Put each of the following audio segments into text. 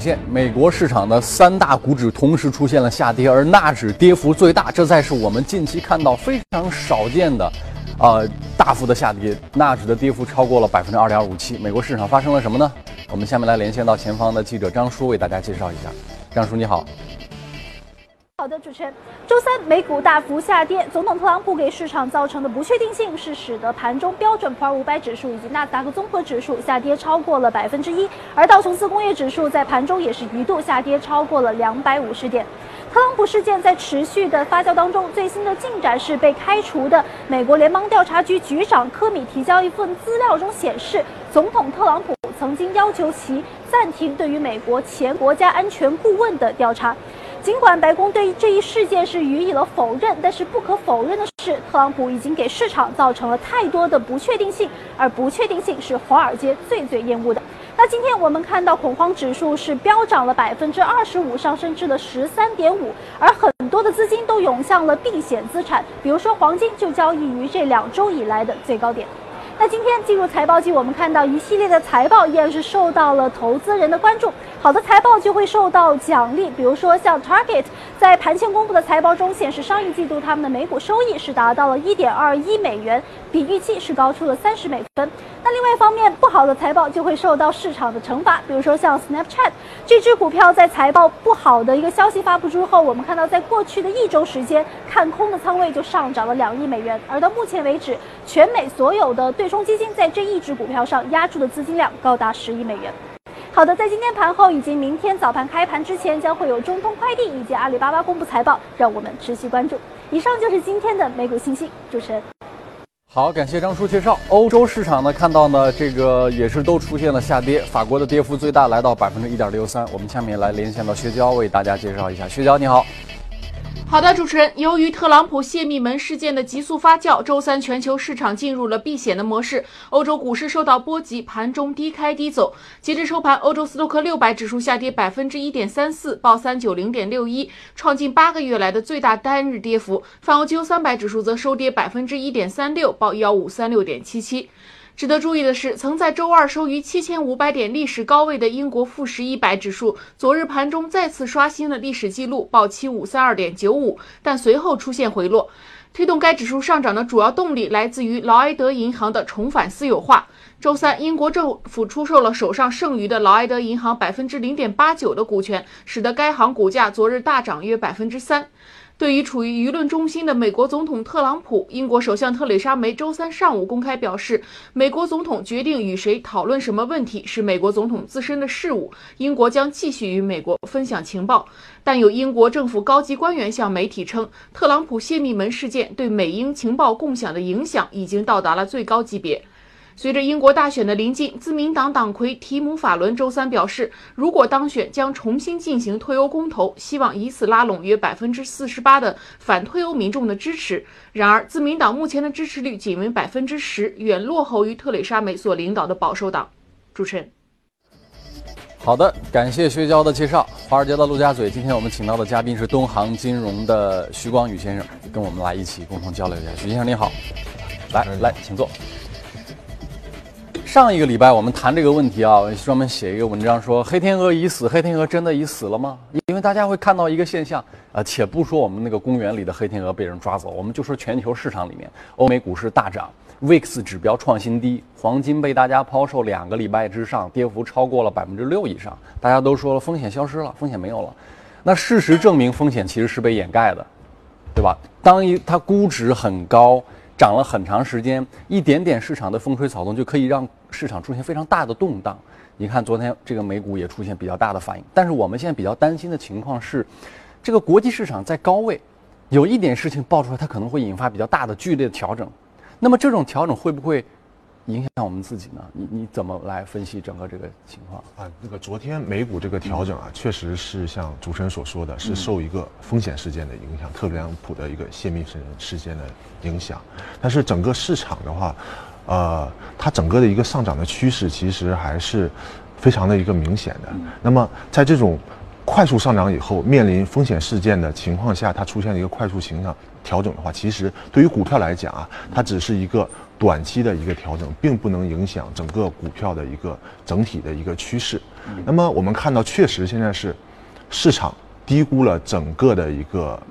现。美国市场的三大股指同时出现了下跌，而纳指跌幅最大，这才是我们近期看到非常少见的，呃，大幅的下跌。纳指的跌幅超过了百分之二点五七。美国市场发生了什么呢？我们下面来连线到前方的记者张叔，为大家介绍一下。张叔你好。好的，主持人，周三美股大幅下跌，总统特朗普给市场造成的不确定性是使得盘中标准普尔五百指数以及纳斯达克综合指数下跌超过了百分之一，而道琼斯工业指数在盘中也是一度下跌超过了两百五十点。特朗普事件在持续的发酵当中，最新的进展是被开除的美国联邦调查局局长科米提交一份资料中显示，总统特朗普曾经要求其暂停对于美国前国家安全顾问的调查。尽管白宫对这一事件是予以了否认，但是不可否认的是，特朗普已经给市场造成了太多的不确定性，而不确定性是华尔街最最厌恶的。那今天我们看到恐慌指数是飙涨了百分之二十五，上升至了十三点五，而很多的资金都涌向了避险资产，比如说黄金就交易于这两周以来的最高点。那今天进入财报季，我们看到一系列的财报依然是受到了投资人的关注。好的财报就会受到奖励，比如说像 Target 在盘前公布的财报中显示，上一季度他们的每股收益是达到了一点二一美元，比预期是高出了三十美分。那另外一方面，不好的财报就会受到市场的惩罚，比如说像 Snapchat 这只股票在财报不好的一个消息发布之后，我们看到在过去的一周时间，看空的仓位就上涨了两亿美元，而到目前为止，全美所有的对冲基金在这一只股票上压注的资金量高达十亿美元。好的，在今天盘后以及明天早盘开盘之前，将会有中通快递以及阿里巴巴公布财报，让我们持续关注。以上就是今天的美股信息，主持人。好，感谢张叔介绍。欧洲市场呢，看到呢，这个也是都出现了下跌，法国的跌幅最大，来到百分之一点六三。我们下面来连线到薛娇，为大家介绍一下。薛娇，你好。好的，主持人，由于特朗普泄密门事件的急速发酵，周三全球市场进入了避险的模式，欧洲股市受到波及，盘中低开低走。截至收盘，欧洲斯托克六百指数下跌百分之一点三四，报三九零点六一，创近八个月来的最大单日跌幅。泛欧金三百指数则收跌百分之一点三六，报幺五三六点七七。值得注意的是，曾在周二收于七千五百点历史高位的英国富时一百指数，昨日盘中再次刷新了历史记录，报七五三二点九五，但随后出现回落。推动该指数上涨的主要动力来自于劳埃德银行的重返私有化。周三，英国政府出售了手上剩余的劳埃德银行百分之零点八九的股权，使得该行股价昨日大涨约百分之三。对于处于舆论中心的美国总统特朗普，英国首相特蕾莎梅周三上午公开表示，美国总统决定与谁讨论什么问题是美国总统自身的事务，英国将继续与美国分享情报。但有英国政府高级官员向媒体称，特朗普泄密门事件对美英情报共享的影响已经到达了最高级别。随着英国大选的临近，自民党党魁提姆·法伦周三表示，如果当选，将重新进行退欧公投，希望以此拉拢约百分之四十八的反退欧民众的支持。然而，自民党目前的支持率仅为百分之十，远落后于特蕾莎梅所领导的保守党。主持人，好的，感谢薛娇的介绍。华尔街的陆家嘴，今天我们请到的嘉宾是东航金融的徐光宇先生，跟我们来一起共同交流一下。徐先生你好，来来，请坐。上一个礼拜我们谈这个问题啊，专门写一个文章说黑天鹅已死，黑天鹅真的已死了吗？因为大家会看到一个现象啊，且不说我们那个公园里的黑天鹅被人抓走，我们就说全球市场里面，欧美股市大涨，VIX 指标创新低，黄金被大家抛售两个礼拜之上，跌幅超过了百分之六以上，大家都说了风险消失了，风险没有了。那事实证明风险其实是被掩盖的，对吧？当一它估值很高。涨了很长时间，一点点市场的风吹草动就可以让市场出现非常大的动荡。你看，昨天这个美股也出现比较大的反应。但是我们现在比较担心的情况是，这个国际市场在高位，有一点事情爆出来，它可能会引发比较大的剧烈的调整。那么这种调整会不会？影响我们自己呢？你你怎么来分析整个这个情况啊？那个昨天美股这个调整啊，确实是像主持人所说的，是受一个风险事件的影响，特朗普的一个泄密事事件的影响。但是整个市场的话，呃，它整个的一个上涨的趋势其实还是非常的一个明显的。那么在这种快速上涨以后，面临风险事件的情况下，它出现了一个快速形象调整的话，其实对于股票来讲啊，它只是一个。短期的一个调整，并不能影响整个股票的一个整体的一个趋势。那么我们看到，确实现在是市场低估了整个的一个。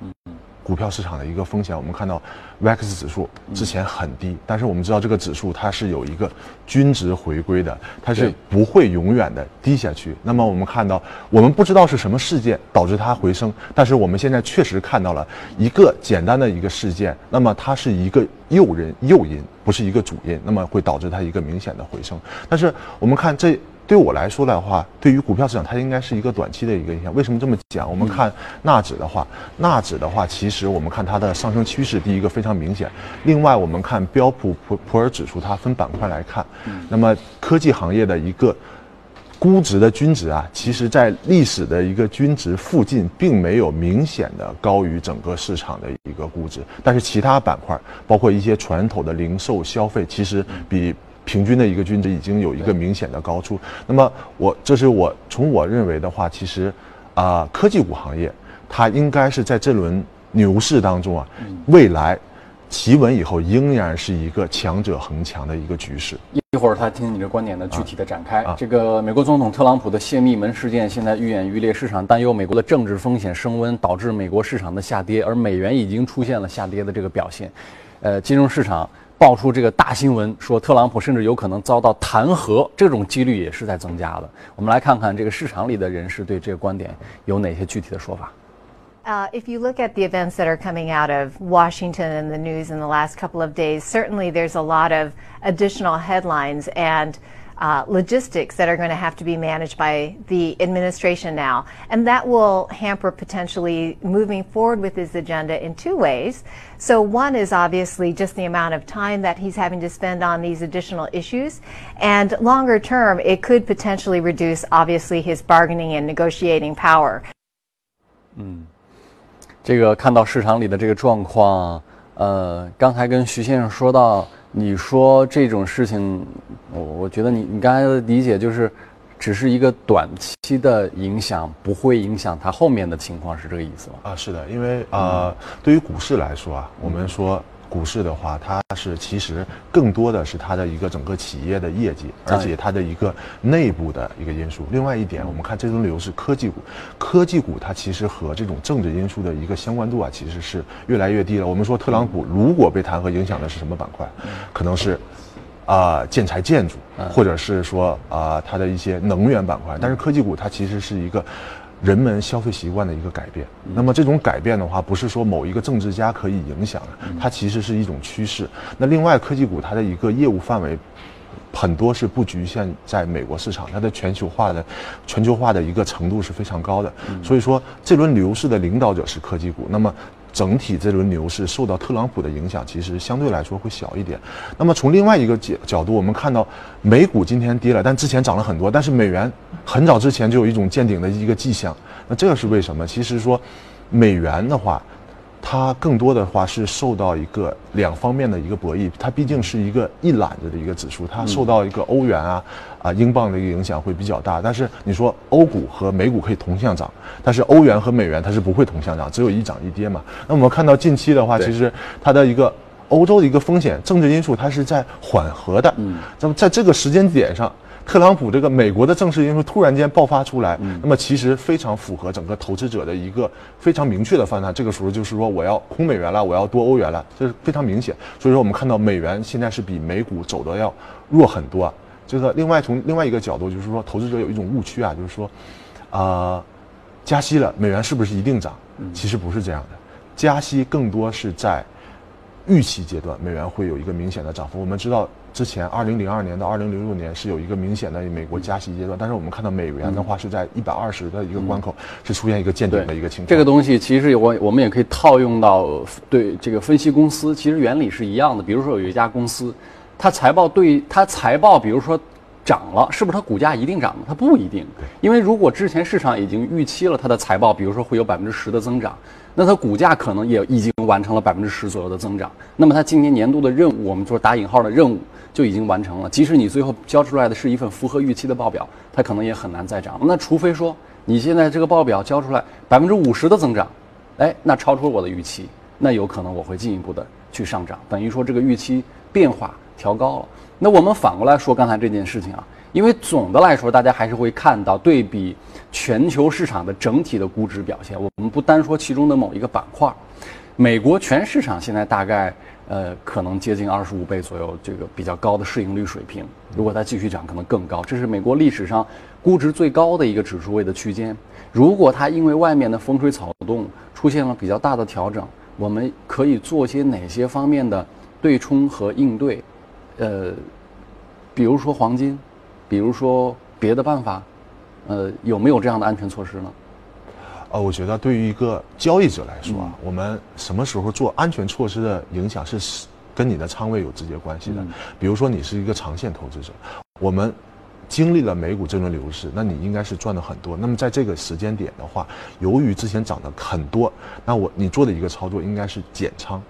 股票市场的一个风险，我们看到，VIX 指数之前很低，但是我们知道这个指数它是有一个均值回归的，它是不会永远的低下去。那么我们看到，我们不知道是什么事件导致它回升，但是我们现在确实看到了一个简单的一个事件，那么它是一个诱人诱因，不是一个主因，那么会导致它一个明显的回升。但是我们看这。对我来说的话，对于股票市场，它应该是一个短期的一个影响。为什么这么讲？我们看纳指的话，纳指的话，其实我们看它的上升趋势，第一个非常明显。另外，我们看标普普普尔指数，它分板块来看，那么科技行业的一个估值的均值啊，其实在历史的一个均值附近，并没有明显的高于整个市场的一个估值。但是其他板块，包括一些传统的零售消费，其实比。平均的一个均值已经有一个明显的高出，那么我这是我从我认为的话，其实，啊，科技股行业它应该是在这轮牛市当中啊，未来企稳以后仍然是一个强者恒强的一个局势。一会儿他听你的观点的具体的展开。这个美国总统特朗普的泄密门事件现在愈演愈烈，市场担忧美国的政治风险升温导致美国市场的下跌，而美元已经出现了下跌的这个表现，呃，金融市场。爆出这个大新闻，说特朗普甚至有可能遭到弹劾，这种几率也是在增加的。我们来看看这个市场里的人士对这个观点有哪些具体的说法。Uh, if you look at the events that are coming out of Washington and the news in the last couple of days, certainly there's a lot of additional headlines and uh, logistics that are going to have to be managed by the administration now. And that will hamper potentially moving forward with his agenda in two ways. So, one is obviously just the amount of time that he's having to spend on these additional issues. And longer term, it could potentially reduce, obviously, his bargaining and negotiating power. 嗯，这个看到市场里的这个状况，呃，刚才跟徐先生说到。 你说这种事情，我我觉得你你刚才的理解就是，只是一个短期的影响，不会影响它后面的情况，是这个意思吗？啊，是的，因为啊，对于股市来说啊，我们说。股市的话，它是其实更多的是它的一个整个企业的业绩，而且它的一个内部的一个因素。另外一点，我们看这轮流是科技股，科技股它其实和这种政治因素的一个相关度啊，其实是越来越低了。我们说特朗普如果被弹劾，影响的是什么板块？可能是啊建材建筑，或者是说啊它的一些能源板块。但是科技股它其实是一个。人们消费习惯的一个改变，那么这种改变的话，不是说某一个政治家可以影响的，它其实是一种趋势。那另外，科技股它的一个业务范围，很多是不局限在美国市场，它的全球化的全球化的一个程度是非常高的。所以说，这轮牛市的领导者是科技股。那么。整体这轮牛市受到特朗普的影响，其实相对来说会小一点。那么从另外一个角角度，我们看到美股今天跌了，但之前涨了很多。但是美元很早之前就有一种见顶的一个迹象。那这个是为什么？其实说美元的话。它更多的话是受到一个两方面的一个博弈，它毕竟是一个一揽子的一个指数，它受到一个欧元啊啊英镑的一个影响会比较大。但是你说欧股和美股可以同向涨，但是欧元和美元它是不会同向涨，只有一涨一跌嘛。那我们看到近期的话，其实它的一个欧洲的一个风险政治因素它是在缓和的。嗯，那么在这个时间点上。特朗普这个美国的正式因素突然间爆发出来，那么其实非常符合整个投资者的一个非常明确的方案。这个时候就是说我要空美元了，我要多欧元了，这是非常明显。所以说我们看到美元现在是比美股走的要弱很多。啊。就是另外从另外一个角度，就是说投资者有一种误区啊，就是说，啊，加息了，美元是不是一定涨？其实不是这样的，加息更多是在预期阶段，美元会有一个明显的涨幅。我们知道。之前，二零零二年到二零零六年是有一个明显的美国加息阶段，但是我们看到美元的话是在一百二十的一个关口，是出现一个见顶的一个情况。这个东西其实我我们也可以套用到对这个分析公司，其实原理是一样的。比如说有一家公司，它财报对它财报，比如说涨了，是不是它股价一定涨？它不一定，因为如果之前市场已经预期了它的财报，比如说会有百分之十的增长。那它股价可能也已经完成了百分之十左右的增长，那么它今年年度的任务，我们说打引号的任务就已经完成了。即使你最后交出来的是一份符合预期的报表，它可能也很难再涨。那除非说你现在这个报表交出来百分之五十的增长，哎，那超出了我的预期，那有可能我会进一步的去上涨。等于说这个预期变化调高了。那我们反过来说刚才这件事情啊，因为总的来说，大家还是会看到对比全球市场的整体的估值表现。我们不单说其中的某一个板块，美国全市场现在大概呃可能接近二十五倍左右，这个比较高的市盈率水平。如果它继续涨，可能更高。这是美国历史上估值最高的一个指数位的区间。如果它因为外面的风吹草动出现了比较大的调整，我们可以做些哪些方面的对冲和应对？呃，比如说黄金，比如说别的办法，呃，有没有这样的安全措施呢？呃，我觉得对于一个交易者来说啊，我们什么时候做安全措施的影响是跟你的仓位有直接关系的。比如说你是一个长线投资者，我们经历了美股这轮牛市，那你应该是赚的很多。那么在这个时间点的话，由于之前涨得很多，那我你做的一个操作应该是减仓。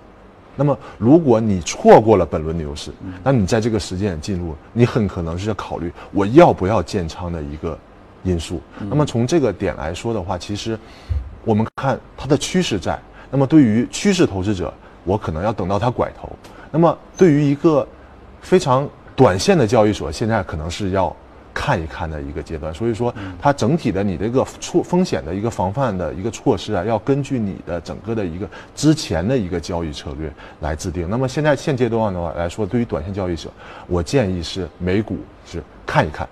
那么，如果你错过了本轮牛市，那你在这个时间点进入，你很可能是要考虑我要不要建仓的一个因素。那么从这个点来说的话，其实我们看它的趋势在。那么对于趋势投资者，我可能要等到它拐头。那么对于一个非常短线的交易所，现在可能是要。看一看的一个阶段，所以说它整体的你这个措风险的一个防范的一个措施啊，要根据你的整个的一个之前的一个交易策略来制定。那么现在现阶段的话来说，对于短线交易者，我建议是美股是看一看，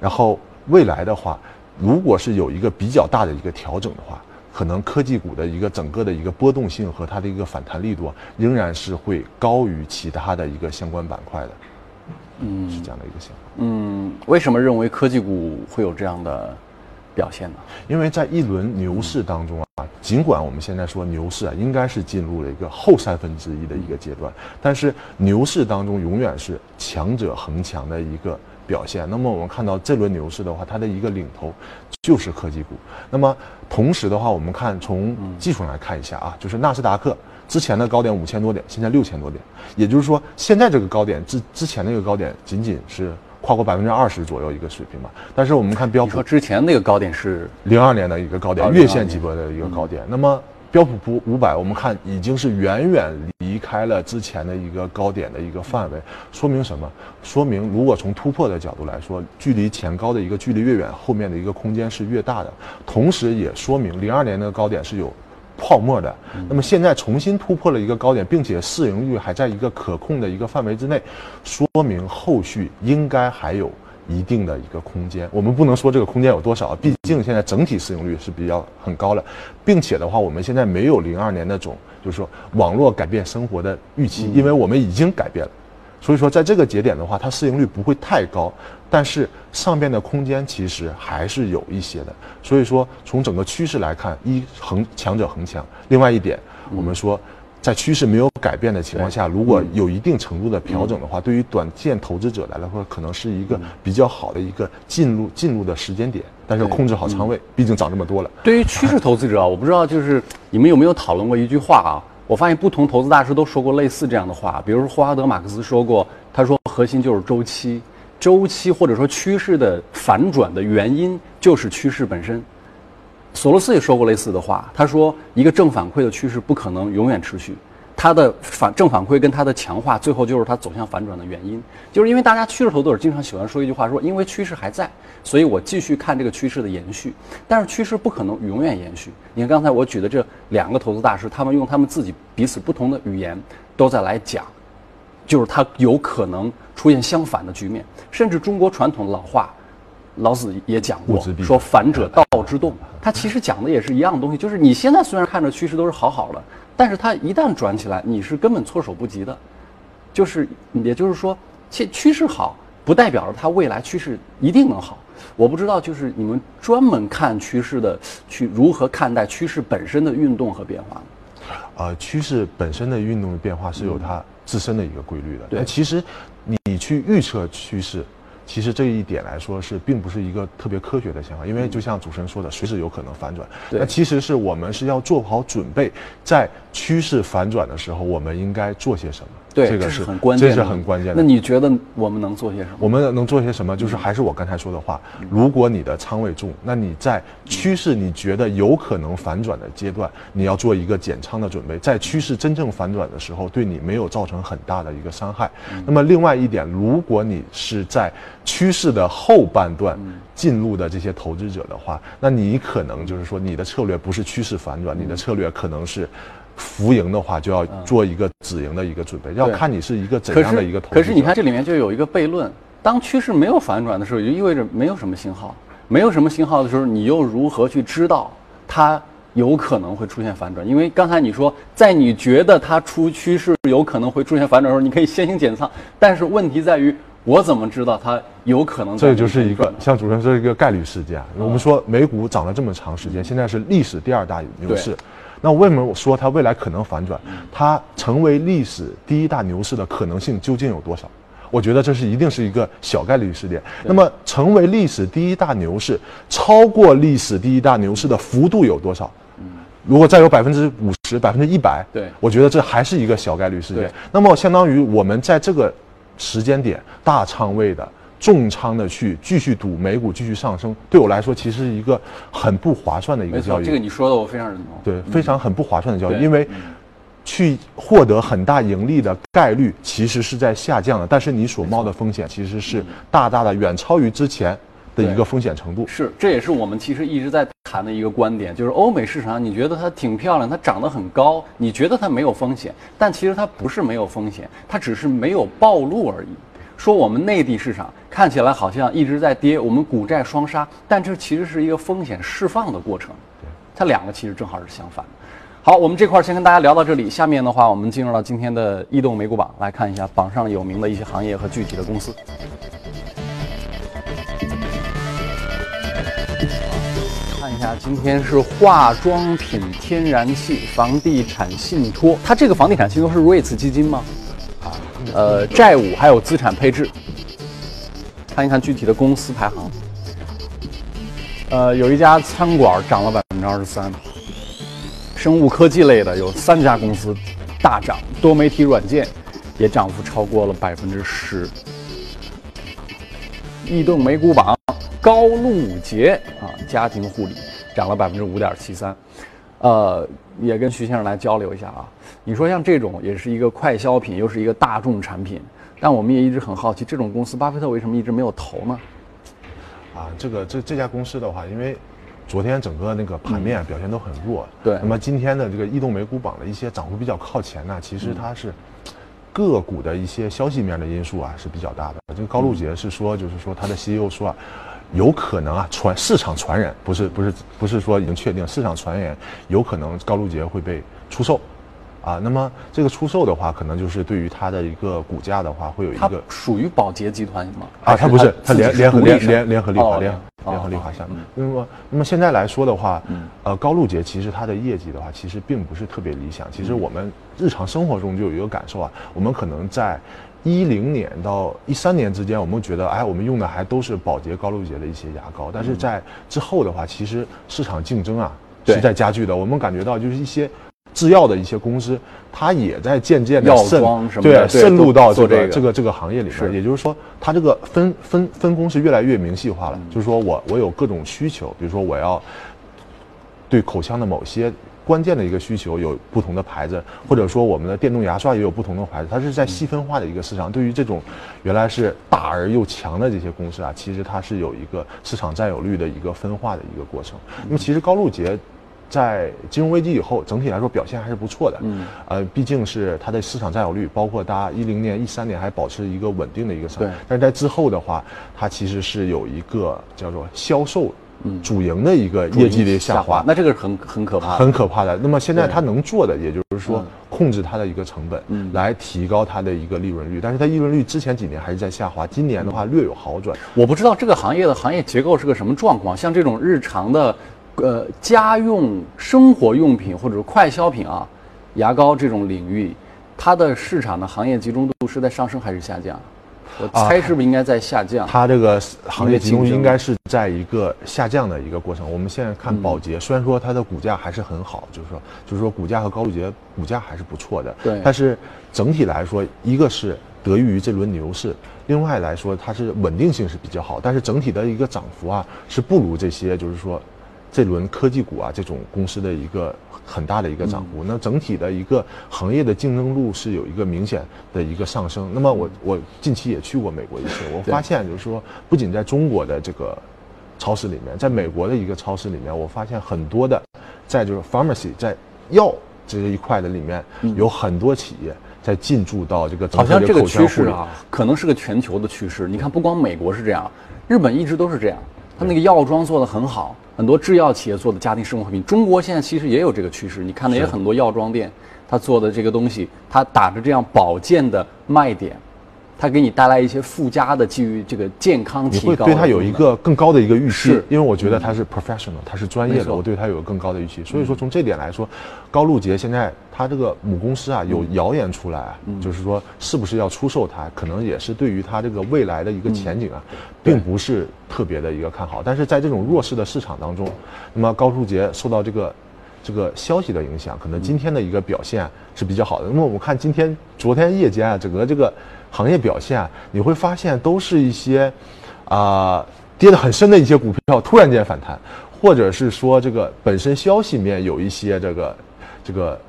然后未来的话，如果是有一个比较大的一个调整的话，可能科技股的一个整个的一个波动性和它的一个反弹力度仍然是会高于其他的一个相关板块的。嗯，是这样的一个情况。嗯，为什么认为科技股会有这样的表现呢？因为在一轮牛市当中啊，尽管我们现在说牛市啊，应该是进入了一个后三分之一的一个阶段，但是牛市当中永远是强者恒强的一个表现。那么我们看到这轮牛市的话，它的一个领头就是科技股。那么同时的话，我们看从技术上来看一下啊，就是纳斯达克。之前的高点五千多点，现在六千多点，也就是说，现在这个高点之之前那个高点仅仅是跨过百分之二十左右一个水平嘛。但是我们看标普，说之前那个高点是零二年的一个高点，月线级别的一个高点。那么标普普五百，我们看已经是远远离开了之前的一个高点的一个范围，说明什么？说明如果从突破的角度来说，距离前高的一个距离越远，后面的一个空间是越大的。同时也说明零二年那个高点是有。泡沫的，那么现在重新突破了一个高点，并且市盈率还在一个可控的一个范围之内，说明后续应该还有一定的一个空间。我们不能说这个空间有多少，毕竟现在整体市盈率是比较很高了，并且的话，我们现在没有零二年那种就是说网络改变生活的预期，因为我们已经改变了。所以说，在这个节点的话，它市盈率不会太高，但是上边的空间其实还是有一些的。所以说，从整个趋势来看，一恒强者恒强。另外一点，我们说，在趋势没有改变的情况下，如果有一定程度的调整的话，对于短线投资者来说，可能是一个比较好的一个进入进入的时间点。但是控制好仓位，毕竟涨这么多了。对于趋势投资者啊，我不知道就是你们有没有讨论过一句话啊？我发现不同投资大师都说过类似这样的话，比如说霍华德·马克思说过，他说核心就是周期，周期或者说趋势的反转的原因就是趋势本身。索罗斯也说过类似的话，他说一个正反馈的趋势不可能永远持续。它的反正反馈跟它的强化，最后就是它走向反转的原因，就是因为大家趋势投资者经常喜欢说一句话，说因为趋势还在，所以我继续看这个趋势的延续。但是趋势不可能永远延续。你看刚才我举的这两个投资大师，他们用他们自己彼此不同的语言，都在来讲，就是它有可能出现相反的局面。甚至中国传统的老话，老子也讲过，说反者道之动。他其实讲的也是一样东西，就是你现在虽然看着趋势都是好好的。但是它一旦转起来，你是根本措手不及的，就是，也就是说，趋趋势好，不代表着它未来趋势一定能好。我不知道，就是你们专门看趋势的，去如何看待趋势本身的运动和变化？呃，趋势本身的运动变化是有它自身的一个规律的。对，其实你去预测趋势。其实这一点来说是并不是一个特别科学的想法，因为就像主持人说的，随时有可能反转。那其实是我们是要做好准备，在趋势反转的时候，我们应该做些什么。对，这个是很关键，这是很关键的。那你觉得我们能做些什么？我们能做些什么？就是还是我刚才说的话，如果你的仓位重，那你在趋势你觉得有可能反转的阶段，你要做一个减仓的准备，在趋势真正反转的时候，对你没有造成很大的一个伤害。那么另外一点，如果你是在趋势的后半段进入的这些投资者的话，那你可能就是说你的策略不是趋势反转，你的策略可能是。浮盈的话，就要做一个止盈的一个准备，要看你是一个怎样的一个投资。可是你看这里面就有一个悖论：当趋势没有反转的时候，就意味着没有什么信号，没有什么信号的时候，你又如何去知道它有可能会出现反转？因为刚才你说，在你觉得它出趋势有可能会出现反转的时候，你可以先行减仓。但是问题在于，我怎么知道它有可能？这就是一个像主持人说一个概率事件。我们说美股涨了这么长时间，现在是历史第二大牛市。那为什么我说它未来可能反转？它成为历史第一大牛市的可能性究竟有多少？我觉得这是一定是一个小概率事件。那么成为历史第一大牛市，超过历史第一大牛市的幅度有多少？如果再有百分之五十、百分之一百，对，我觉得这还是一个小概率事件。那么相当于我们在这个时间点大仓位的。重仓的去继续赌美股继续上升，对我来说其实是一个很不划算的一个交易。这个你说的我非常认同。对，非常很不划算的交易，因为去获得很大盈利的概率其实是在下降的，但是你所冒的风险其实是大大的远超于之前的一个风险程度。是，这也是我们其实一直在谈的一个观点，就是欧美市场，你觉得它挺漂亮，它涨得很高，你觉得它没有风险，但其实它不是没有风险，它只是没有暴露而已。说我们内地市场看起来好像一直在跌，我们股债双杀，但这其实是一个风险释放的过程。对，它两个其实正好是相反的。好，我们这块先跟大家聊到这里，下面的话我们进入到今天的异动美股榜，来看一下榜上有名的一些行业和具体的公司。看一下，今天是化妆品、天然气、房地产信托，它这个房地产信托是瑞慈基金吗？啊呃，债务还有资产配置，看一看具体的公司排行。呃，有一家餐馆涨了百分之二十三，生物科技类的有三家公司大涨，多媒体软件也涨幅超过了百分之十。异动美股榜，高露洁啊，家庭护理涨了百分之五点七三。呃，也跟徐先生来交流一下啊。你说像这种也是一个快消品，又是一个大众产品，但我们也一直很好奇，这种公司巴菲特为什么一直没有投呢？啊，这个这这家公司的话，因为昨天整个那个盘面表现都很弱，对。那么今天的这个异动美股榜的一些涨幅比较靠前呢，其实它是个股的一些消息面的因素啊是比较大的。这个高露洁是说，就是说他的 CEO 说啊，有可能啊传市场传染，不是不是不是说已经确定，市场传言有可能高露洁会被出售。啊，那么这个出售的话，可能就是对于它的一个股价的话，会有一个属于宝洁集团吗？啊，它不是，它联联合联联联合利华联联合利华下。那么那么现在来说的话，呃，高露洁其实它的业绩的话，其实并不是特别理想。其实我们日常生活中就有一个感受啊，我们可能在一零年到一三年之间，我们觉得哎，我们用的还都是宝洁高露洁的一些牙膏，但是在之后的话，其实市场竞争啊是在加剧的。我们感觉到就是一些。制药的一些公司，它也在渐渐的渗对渗入到这个这个这个行业里面。也就是说，它这个分分分工是越来越明细化了。就是说我我有各种需求，比如说我要对口腔的某些关键的一个需求有不同的牌子，或者说我们的电动牙刷也有不同的牌子，它是在细分化的一个市场。对于这种原来是大而又强的这些公司啊，其实它是有一个市场占有率的一个分化的一个过程。那么其实高露洁。在金融危机以后，整体来说表现还是不错的。嗯，呃，毕竟是它的市场占有率，包括它一零年、一三年还保持一个稳定的一个上。对。但是在之后的话，它其实是有一个叫做销售主营的一个业绩的下滑。那这个很很可怕。很可怕的。那么现在它能做的，也就是说控制它的一个成本，来提高它的一个利润率。但是它利润率之前几年还是在下滑，今年的话略有好转。我不知道这个行业的行业结构是个什么状况，像这种日常的。呃，家用生活用品或者是快消品啊，牙膏这种领域，它的市场的行业集中度是在上升还是下降？我猜是不是应该在下降？它这个行业集中应该是在一个下降的一个过程。我们现在看宝洁，虽然说它的股价还是很好，就是说，就是说股价和高露洁股价还是不错的。对但是整体来说，一个是得益于这轮牛市，另外来说它是稳定性是比较好，但是整体的一个涨幅啊是不如这些，就是说。这轮科技股啊，这种公司的一个很大的一个涨幅，那整体的一个行业的竞争度是有一个明显的一个上升。那么我我近期也去过美国一次，我发现就是说，不仅在中国的这个超市里面，在美国的一个超市里面，我发现很多的，在就是 pharmacy 在药这一块的里面，有很多企业在进驻到这个整好像这个。趋势啊，可能是个全球的趋势。你看，不光美国是这样，日本一直都是这样。它那个药妆做得很好，很多制药企业做的家庭生活用品。中国现在其实也有这个趋势，你看的也很多药妆店，他做的这个东西，他打着这样保健的卖点，它给你带来一些附加的基于这个健康你提高的会对它有一个更高的一个预期是，因为我觉得它是 professional，它是专业的，我对它有更高的预期。所以说从这点来说，高露洁现在它这个母公司啊有谣言出来啊，就是说是不是要出售它，可能也是对于它这个未来的一个前景啊，并不是特别的一个看好。但是在这种弱势的市场当中，那么高露洁受到这个。这个消息的影响，可能今天的一个表现是比较好的。那么我们看今天、昨天夜间啊，整个这个行业表现啊，你会发现都是一些啊、跌得很深的一些股票突然间反弹，或者是说这个本身消息面有一些这个这个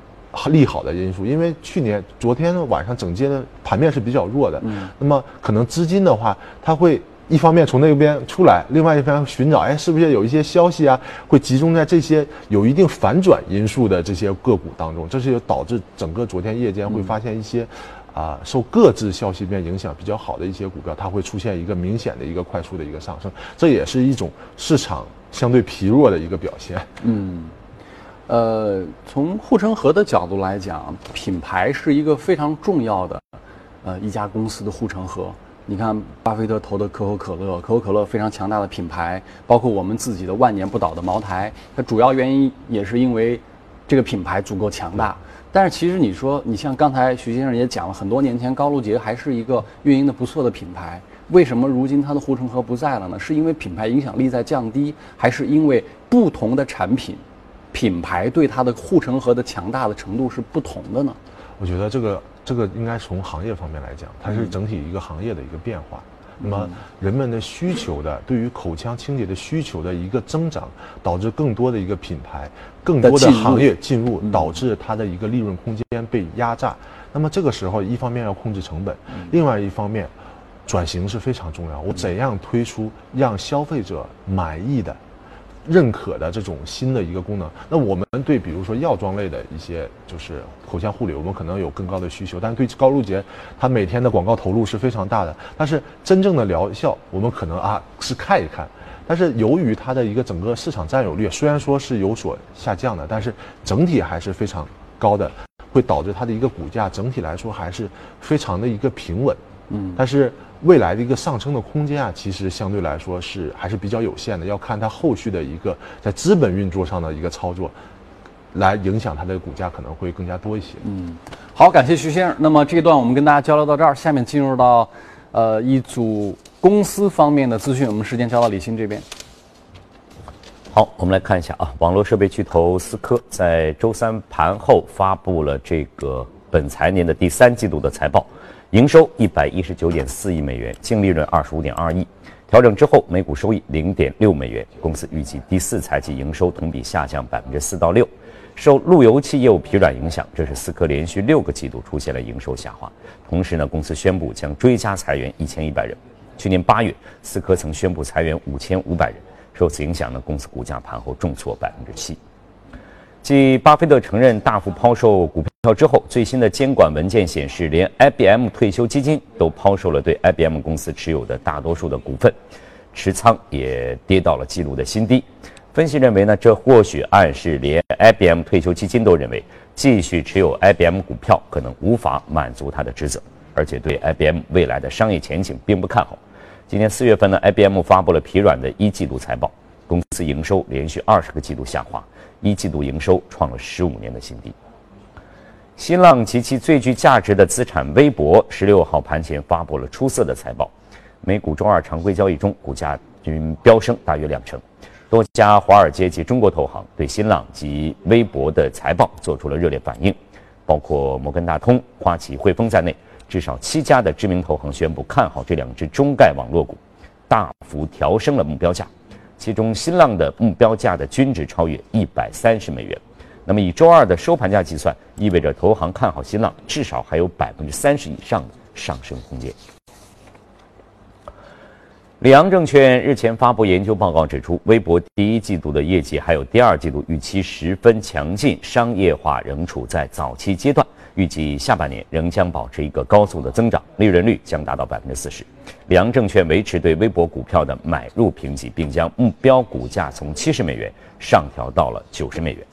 利好的因素。因为去年昨天晚上整街的盘面是比较弱的，那么可能资金的话，它会。一方面从那边出来，另外一方面寻找，哎，是不是有一些消息啊，会集中在这些有一定反转因素的这些个股当中？这是有导致整个昨天夜间会发现一些，啊、受各自消息面影响比较好的一些股票，它会出现一个明显的一个快速的一个上升，这也是一种市场相对疲弱的一个表现。嗯呃，从护城河的角度来讲，品牌是一个非常重要的，呃，一家公司的护城河。你看，巴菲特投的可口可乐，可口可乐非常强大的品牌，包括我们自己的万年不倒的茅台，它主要原因也是因为这个品牌足够强大。但是其实你说，你像刚才徐先生也讲了，很多年前高露洁还是一个运营的不错的品牌，为什么如今它的护城河不在了呢？是因为品牌影响力在降低，还是因为不同的产品？品牌对它的护城河的强大的程度是不同的呢？我觉得这个这个应该从行业方面来讲，它是整体一个行业的一个变化。那么人们的需求的对于口腔清洁的需求的一个增长，导致更多的一个品牌、更多的行业进入，导致它的一个利润空间被压榨。那么这个时候，一方面要控制成本，另外一方面，转型是非常重要。我怎样推出让消费者满意的？认可的这种新的一个功能。那我们对比如说药妆类的一些就是口腔护理，我们可能有更高的需求，但是对高露洁，它每天的广告投入是非常大的，但是真正的疗效，我们可能啊是看一看。但是由于它的一个整个市场占有率虽然说是有所下降的，但是整体还是非常高的，会导致它的一个股价整体来说还是非常的一个平稳。嗯，但是未来的一个上升的空间啊，其实相对来说是还是比较有限的，要看它后续的一个在资本运作上的一个操作，来影响它的股价可能会更加多一些。嗯，好，感谢徐先生。那么这一段我们跟大家交流到这儿，下面进入到呃一组公司方面的资讯，我们时间交到李欣这边。好，我们来看一下啊，网络设备巨头思科在周三盘后发布了这个本财年的第三季度的财报，营收一百一十九点四亿美元，净利润二十五点二亿，调整之后每股收益零点六美元。公司预计第四财季营收同比下降百分之四到六，受路由器业务疲软影响，这是思科连续六个季度出现了营收下滑。同时呢，公司宣布将追加裁员一千一百人。去年八月，思科曾宣布裁员五千五百人。受此影响呢，公司股价盘后重挫百分之七。继巴菲特承认大幅抛售股票之后，最新的监管文件显示，连 IBM 退休基金都抛售了对 IBM 公司持有的大多数的股份，持仓也跌到了纪录的新低。分析认为呢，这或许暗示连 IBM 退休基金都认为继续持有 IBM 股票可能无法满足他的职责，而且对 IBM 未来的商业前景并不看好。今年四月份呢，IBM 发布了疲软的一季度财报，公司营收连续二十个季度下滑，一季度营收创了十五年的新低。新浪及其最具价值的资产微博，十六号盘前发布了出色的财报。美股周二常规交易中，股价均飙升大约两成。多家华尔街及中国投行对新浪及微博的财报做出了热烈反应，包括摩根大通、花旗、汇丰在内，至少七家的知名投行宣布看好这两只中概网络股，大幅调升了目标价。其中，新浪的目标价的均值超越一百三十美元。那么，以周二的收盘价计算，意味着投行看好新浪至少还有百分之三十以上的上升空间。里昂证券日前发布研究报告指出，微博第一季度的业绩还有第二季度预期十分强劲，商业化仍处在早期阶段，预计下半年仍将保持一个高速的增长，利润率将达到百分之四十。里昂证券维持对微博股票的买入评级，并将目标股价从七十美元上调到了九十美元。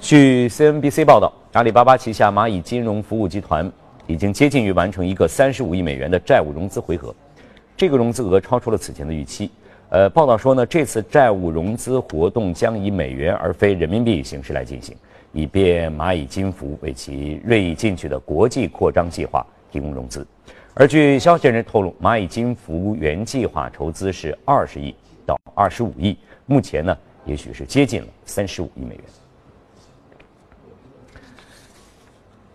据 CNBC 报道，阿里巴巴旗下蚂蚁金融服务集团已经接近于完成一个三十五亿美元的债务融资回合，这个融资额超出了此前的预期。呃，报道说呢，这次债务融资活动将以美元而非人民币形式来进行，以便蚂蚁金服为其锐意进取的国际扩张计划提供融资。而据消息人透露，蚂蚁金服原计划筹资是二十亿到二十五亿，目前呢，也许是接近了三十五亿美元。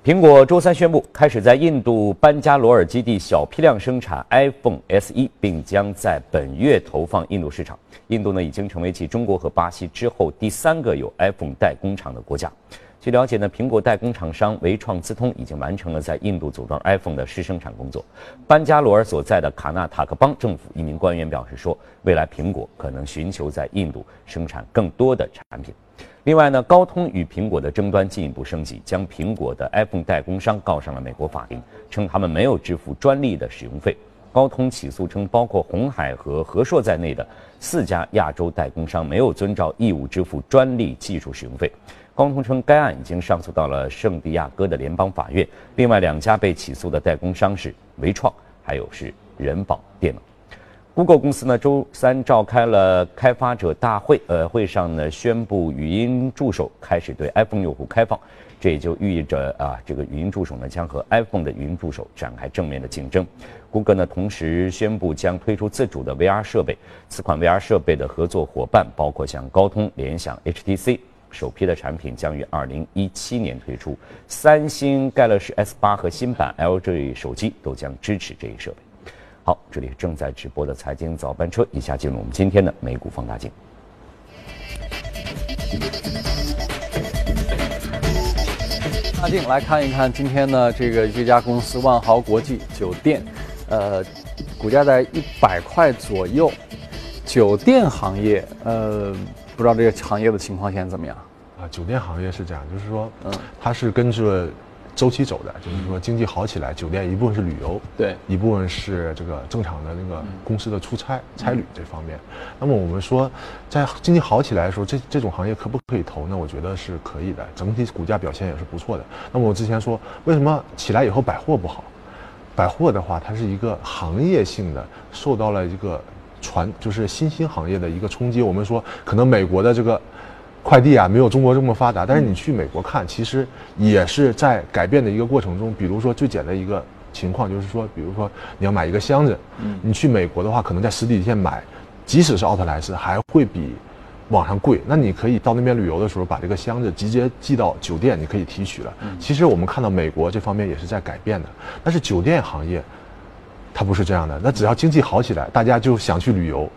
苹果周三宣布，开始在印度班加罗尔基地小批量生产 iPhone SE，并将在本月投放印度市场。印度呢，已经成为继中国和巴西之后第三个有 iPhone 代工厂的国家。据了解呢，苹果代工厂商维创资通已经完成了在印度组装 iPhone 的试生产工作。班加罗尔所在的卡纳塔克邦政府一名官员表示说，未来苹果可能寻求在印度生产更多的产品。另外呢，高通与苹果的争端进一步升级，将苹果的 iPhone 代工商告上了美国法庭，称他们没有支付专利的使用费。高通起诉称，包括红海和和硕在内的四家亚洲代工商没有遵照义务支付专利技术使用费。高通称，该案已经上诉到了圣地亚哥的联邦法院。另外两家被起诉的代工商是维创，还有是人保电脑。Google 公司呢，周三召开了开发者大会，呃，会上呢宣布语音助手开始对 iPhone 用户开放，这也就寓意着啊，这个语音助手呢将和 iPhone 的语音助手展开正面的竞争。谷歌呢同时宣布将推出自主的 VR 设备，此款 VR 设备的合作伙伴包括像高通、联想、HTC，首批的产品将于2017年推出，三星 Galaxy S8 和新版 LG 手机都将支持这一设备。好，这里正在直播的财经早班车，以下进入我们今天的美股放大镜。来看一看今天呢，这个这家公司万豪国际酒店，呃，股价在一百块左右。酒店行业，呃，不知道这个行业的情况现在怎么样？啊，酒店行业是这样，就是说，嗯，它是根据。周期走的，就是说经济好起来，酒店一部分是旅游，对，一部分是这个正常的那个公司的出差、差旅这方面。那么我们说，在经济好起来的时候，这这种行业可不可以投呢？我觉得是可以的，整体股价表现也是不错的。那么我之前说，为什么起来以后百货不好？百货的话，它是一个行业性的，受到了一个传，就是新兴行业的一个冲击。我们说，可能美国的这个。快递啊，没有中国这么发达，但是你去美国看，其实也是在改变的一个过程中。比如说最简单的一个情况，就是说，比如说你要买一个箱子，你去美国的话，可能在实体店买，即使是奥特莱斯，还会比网上贵。那你可以到那边旅游的时候，把这个箱子直接寄到酒店，你可以提取了。其实我们看到美国这方面也是在改变的，但是酒店行业它不是这样的。那只要经济好起来，大家就想去旅游。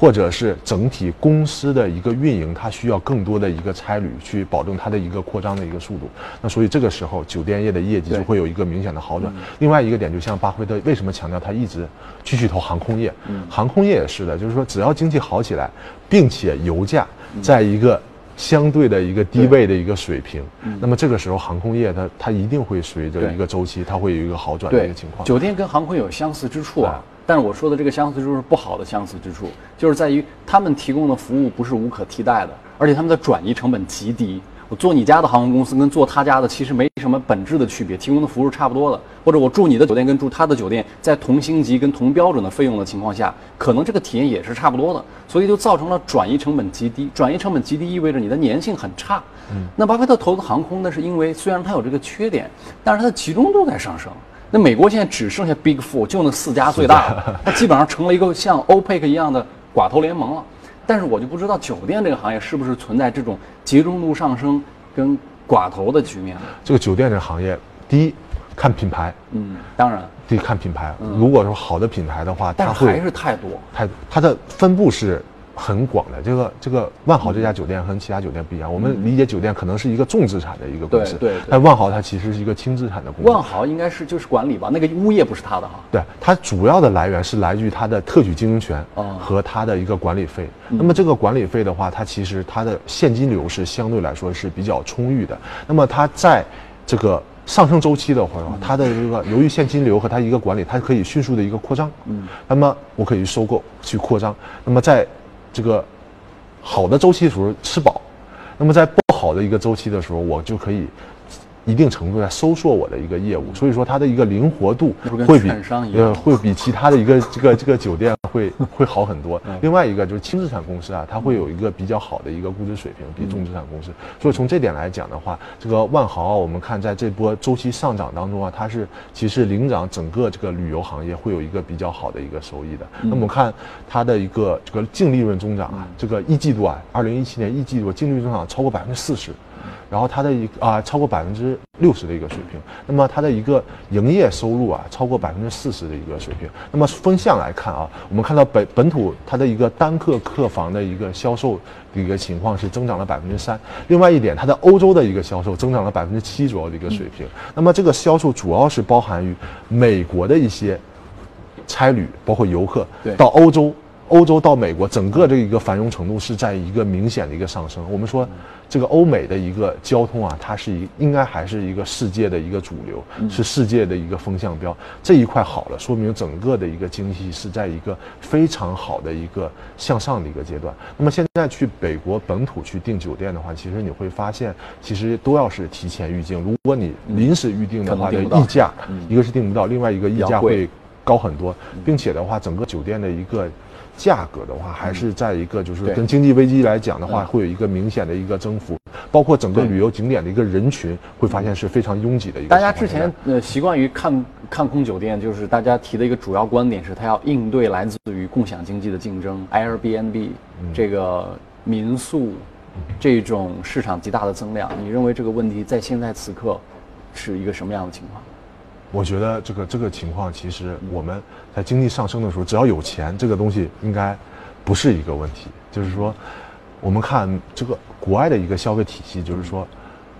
或者是整体公司的一个运营，它需要更多的一个差旅去保证它的一个扩张的一个速度。那所以这个时候，酒店业的业绩就会有一个明显的好转。另外一个点，就像巴菲特为什么强调他一直继续投航空业？航空业也是的，就是说只要经济好起来，并且油价在一个相对的一个低位的一个水平，那么这个时候航空业它它一定会随着一个周期，它会有一个好转的一个情况。酒店跟航空有相似之处啊。但是我说的这个相似之处是不好的相似之处，就是在于他们提供的服务不是无可替代的，而且他们的转移成本极低。我坐你家的航空公司跟坐他家的其实没什么本质的区别，提供的服务是差不多的。或者我住你的酒店跟住他的酒店，在同星级跟同标准的费用的情况下，可能这个体验也是差不多的，所以就造成了转移成本极低。转移成本极低意味着你的粘性很差。嗯，那巴菲特投资航空呢，是因为虽然它有这个缺点，但是它的集中度在上升。那美国现在只剩下 Big Four，就那四家最大的，它基本上成了一个像 OPEC 一样的寡头联盟了。但是我就不知道酒店这个行业是不是存在这种集中度上升跟寡头的局面？这个酒店这个行业，第一看品牌，嗯，当然，第一看品牌。如果说好的品牌的话，它会还是太多，太它的分布是。很广的，这个这个万豪这家酒店和其他酒店不一样。我们理解酒店可能是一个重资产的一个公司，对。但万豪它其实是一个轻资产的公司。万豪应该是就是管理吧，那个物业不是他的哈。对，它主要的来源是来自于它的特许经营权和它的一个管理费。那么这个管理费的话，它其实它的现金流是相对来说是比较充裕的。那么它在这个上升周期的话，它的这个由于现金流和它一个管理，它可以迅速的一个扩张。嗯。那么我可以收购去扩张。那么在这个好的周期的时候吃饱，那么在不好的一个周期的时候，我就可以。一定程度在收缩我的一个业务，所以说它的一个灵活度会比呃会比其他的一个这个这个酒店会会好很多。另外一个就是轻资产公司啊，它会有一个比较好的一个估值水平，比重资产公司。所以从这点来讲的话，这个万豪啊，我们看在这波周期上涨当中啊，它是其实领涨整个这个旅游行业会有一个比较好的一个收益的。那么我们看它的一个这个净利润增长啊，这个一季度啊，二零一七年一季度净利润增长超过百分之四十。然后它的一啊超过百分之六十的一个水平，那么它的一个营业收入啊超过百分之四十的一个水平。那么分项来看啊，我们看到本本土它的一个单客客房的一个销售的一个情况是增长了百分之三。另外一点，它的欧洲的一个销售增长了百分之七左右的一个水平。那么这个销售主要是包含于美国的一些差旅，包括游客到欧洲。欧洲到美国，整个这一个繁荣程度是在一个明显的一个上升。我们说，这个欧美的一个交通啊，它是一应该还是一个世界的一个主流，是世界的一个风向标。这一块好了，说明整个的一个经济是在一个非常好的一个向上的一个阶段。那么现在去北国本土去订酒店的话，其实你会发现，其实都要是提前预订。如果你临时预订的话，的溢价，一个是订不到，另外一个溢价会高很多，并且的话，整个酒店的一个。价格的话，还是在一个就是跟经济危机来讲的话，会有一个明显的一个增幅，包括整个旅游景点的一个人群，会发现是非常拥挤的一个。大家之前呃习惯于看看空酒店，就是大家提的一个主要观点是，它要应对来自于共享经济的竞争，Airbnb 这个民宿这种市场极大的增量。你认为这个问题在现在此刻是一个什么样的情况？我觉得这个这个情况，其实我们在经济上升的时候，只要有钱，这个东西应该不是一个问题。就是说，我们看这个国外的一个消费体系，就是说，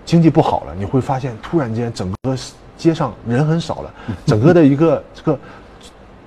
经济不好了，你会发现突然间整个街上人很少了，整个的一个这个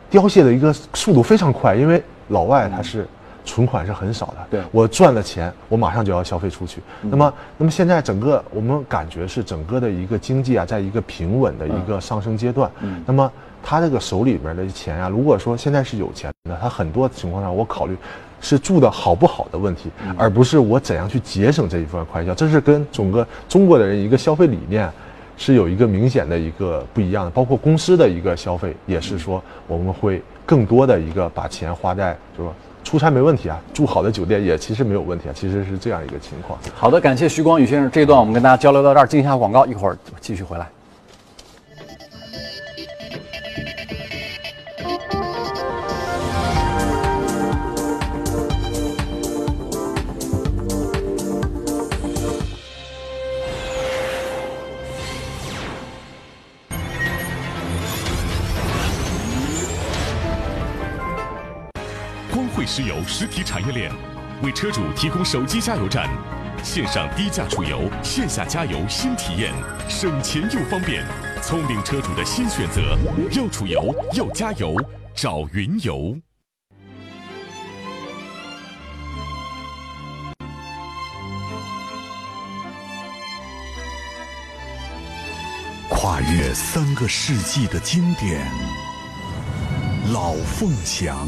凋谢的一个速度非常快，因为老外他是。存款是很少的，对我赚了钱，我马上就要消费出去。那么，那么现在整个我们感觉是整个的一个经济啊，在一个平稳的一个上升阶段。嗯，那么他这个手里面的钱啊，如果说现在是有钱的，他很多情况下我考虑是住的好不好的问题，而不是我怎样去节省这一部分开销。这是跟整个中国的人一个消费理念是有一个明显的一个不一样的。包括公司的一个消费也是说，我们会更多的一个把钱花在就说。出差没问题啊，住好的酒店也其实没有问题啊，其实是这样一个情况。好的，感谢徐光宇先生，这一段我们跟大家交流到这儿，进一下广告，一会儿继续回来。石油实体产业链为车主提供手机加油站，线上低价储油，线下加油新体验，省钱又方便，聪明车主的新选择。要储油要加油，找云油。跨越三个世纪的经典，老凤祥。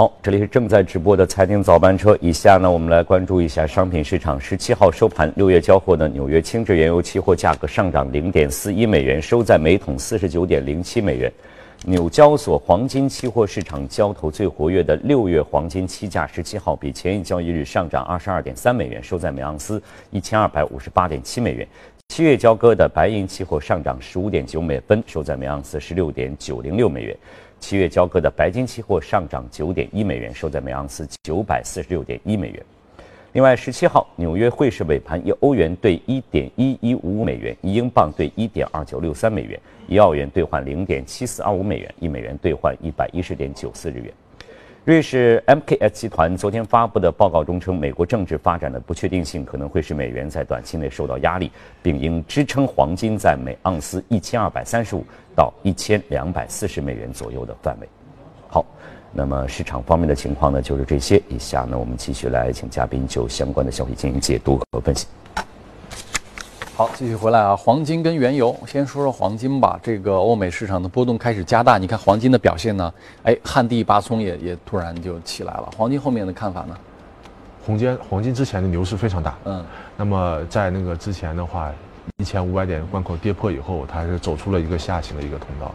好，这里是正在直播的财经早班车。以下呢，我们来关注一下商品市场。十七号收盘，六月交货的纽约轻质原油期货价格上涨零点四一美元，收在每桶四十九点零七美元。纽交所黄金期货市场交投最活跃的六月黄金期价，十七号比前一交易日上涨二十二点三美元，收在每盎司一千二百五十八点七美元。七月交割的白银期货上涨十五点九美分，收在每盎司十六点九零六美元。七月交割的白金期货上涨九点一美元，收在每盎司九百四十六点一美元。另外，十七号纽约汇市尾盘，一欧元兑一点一一五五美元，一英镑兑一点二九六三美元，一澳元兑换零点七四二五美元，一美元兑换一百一十点九四日元。瑞士 MKS 集团昨天发布的报告中称，美国政治发展的不确定性可能会使美元在短期内受到压力，并应支撑黄金在每盎司一千二百三十五到一千两百四十美元左右的范围。好，那么市场方面的情况呢，就是这些。以下呢，我们继续来请嘉宾就相关的消息进行解读和分析。好，继续回来啊，黄金跟原油，先说说黄金吧。这个欧美市场的波动开始加大，你看黄金的表现呢？哎，旱地拔葱也也突然就起来了。黄金后面的看法呢？黄金黄金之前的牛市非常大，嗯，那么在那个之前的话，一千五百点关口跌破以后，它是走出了一个下行的一个通道。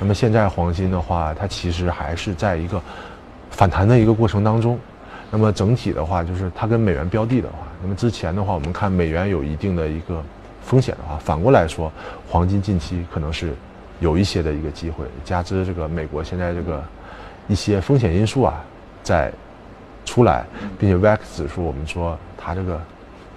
那么现在黄金的话，它其实还是在一个反弹的一个过程当中。那么整体的话，就是它跟美元标的的话，那么之前的话，我们看美元有一定的一个。风险的话，反过来说，黄金近期可能是有一些的一个机会，加之这个美国现在这个一些风险因素啊在出来，并且 VIX 指数我们说它这个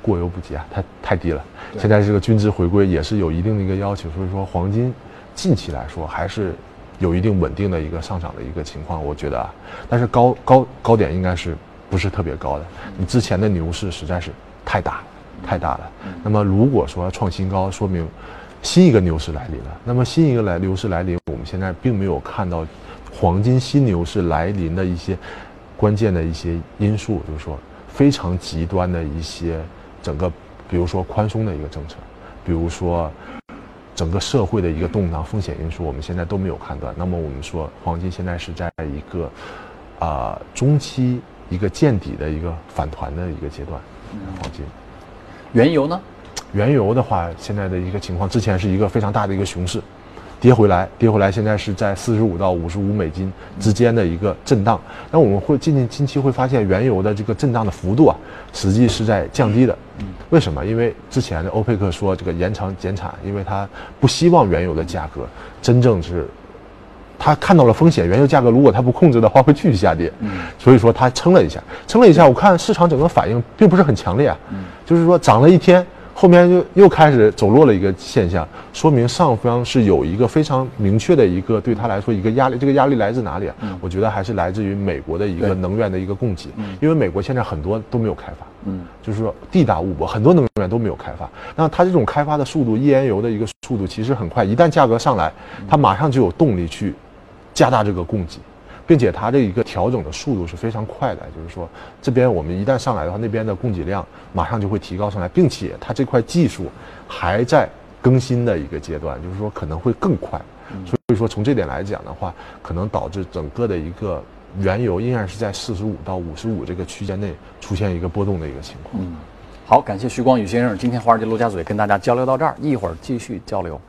过犹不及啊，它太低了。现在这个均值回归也是有一定的一个要求，所以说黄金近期来说还是有一定稳定的一个上涨的一个情况，我觉得啊，但是高高高点应该是不是特别高的，你之前的牛市实在是太大。太大了。那么如果说创新高，说明新一个牛市来临了。那么新一个来牛市来临，我们现在并没有看到黄金新牛市来临的一些关键的一些因素，就是说非常极端的一些整个，比如说宽松的一个政策，比如说整个社会的一个动荡风险因素，我们现在都没有判断。那么我们说黄金现在是在一个啊中期一个见底的一个反弹的一个阶段，黄金。原油呢？原油的话，现在的一个情况，之前是一个非常大的一个熊市，跌回来，跌回来，现在是在四十五到五十五美金之间的一个震荡。那我们会近近近期会发现，原油的这个震荡的幅度啊，实际是在降低的。为什么？因为之前的欧佩克说这个延长减产，因为他不希望原油的价格真正是。他看到了风险，原油价格如果他不控制的话，会继续下跌。嗯，所以说他撑了一下，撑了一下，我看市场整个反应并不是很强烈啊。嗯，就是说涨了一天，后面又又开始走弱了一个现象，说明上方是有一个非常明确的一个对他来说一个压力。这个压力来自哪里啊？我觉得还是来自于美国的一个能源的一个供给，因为美国现在很多都没有开发。嗯，就是说地大物博，很多能源都没有开发。那它这种开发的速度，页岩油的一个速度其实很快，一旦价格上来，它马上就有动力去。加大这个供给，并且它这一个调整的速度是非常快的，就是说这边我们一旦上来的话，那边的供给量马上就会提高上来，并且它这块技术还在更新的一个阶段，就是说可能会更快。所以说从这点来讲的话，可能导致整个的一个原油依然是在四十五到五十五这个区间内出现一个波动的一个情况。嗯，好，感谢徐光宇先生，今天华尔街陆家嘴跟大家交流到这儿，一会儿继续交流。